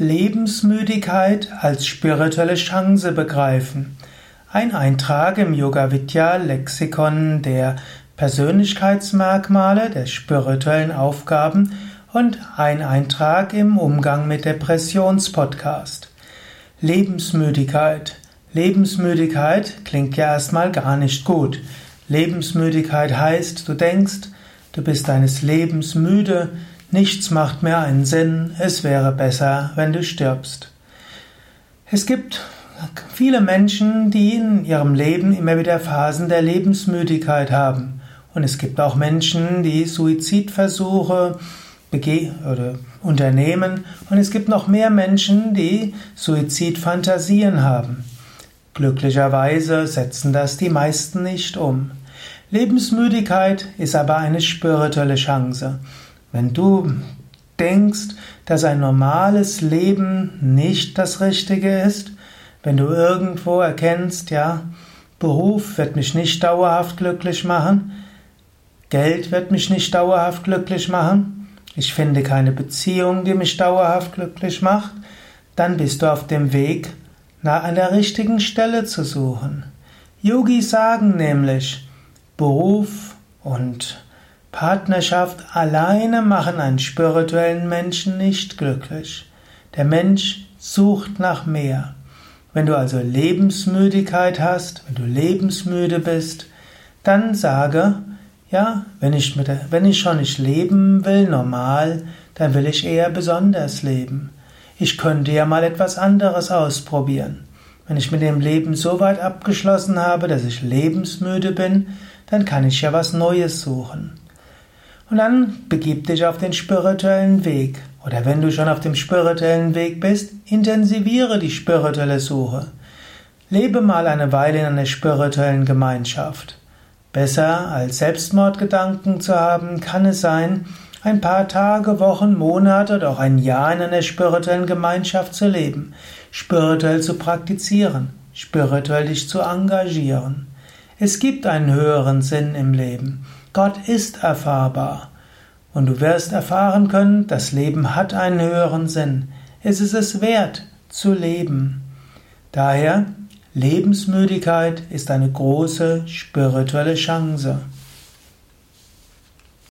Lebensmüdigkeit als spirituelle Chance begreifen. Ein Eintrag im Yoga Vidya Lexikon der Persönlichkeitsmerkmale, der spirituellen Aufgaben und ein Eintrag im Umgang mit Depressionspodcast. Lebensmüdigkeit. Lebensmüdigkeit klingt ja erstmal gar nicht gut. Lebensmüdigkeit heißt, du denkst, du bist deines Lebens müde, Nichts macht mehr einen Sinn, es wäre besser, wenn du stirbst. Es gibt viele Menschen, die in ihrem Leben immer wieder Phasen der Lebensmüdigkeit haben. Und es gibt auch Menschen, die Suizidversuche unternehmen. Und es gibt noch mehr Menschen, die Suizidfantasien haben. Glücklicherweise setzen das die meisten nicht um. Lebensmüdigkeit ist aber eine spirituelle Chance. Wenn du denkst, dass ein normales Leben nicht das Richtige ist, wenn du irgendwo erkennst, ja, Beruf wird mich nicht dauerhaft glücklich machen, Geld wird mich nicht dauerhaft glücklich machen, ich finde keine Beziehung, die mich dauerhaft glücklich macht, dann bist du auf dem Weg, nach einer richtigen Stelle zu suchen. Yogis sagen nämlich, Beruf und Partnerschaft alleine machen einen spirituellen Menschen nicht glücklich. Der Mensch sucht nach mehr. Wenn du also Lebensmüdigkeit hast, wenn du lebensmüde bist, dann sage, ja, wenn ich, mit wenn ich schon nicht leben will, normal, dann will ich eher besonders leben. Ich könnte ja mal etwas anderes ausprobieren. Wenn ich mit dem Leben so weit abgeschlossen habe, dass ich lebensmüde bin, dann kann ich ja was Neues suchen. Und dann begib dich auf den spirituellen Weg. Oder wenn du schon auf dem spirituellen Weg bist, intensiviere die spirituelle Suche. Lebe mal eine Weile in einer spirituellen Gemeinschaft. Besser als Selbstmordgedanken zu haben, kann es sein, ein paar Tage, Wochen, Monate oder auch ein Jahr in einer spirituellen Gemeinschaft zu leben, spirituell zu praktizieren, spirituell dich zu engagieren. Es gibt einen höheren Sinn im Leben. Gott ist erfahrbar. Und du wirst erfahren können, das Leben hat einen höheren Sinn. Es ist es wert zu leben. Daher, Lebensmüdigkeit ist eine große spirituelle Chance.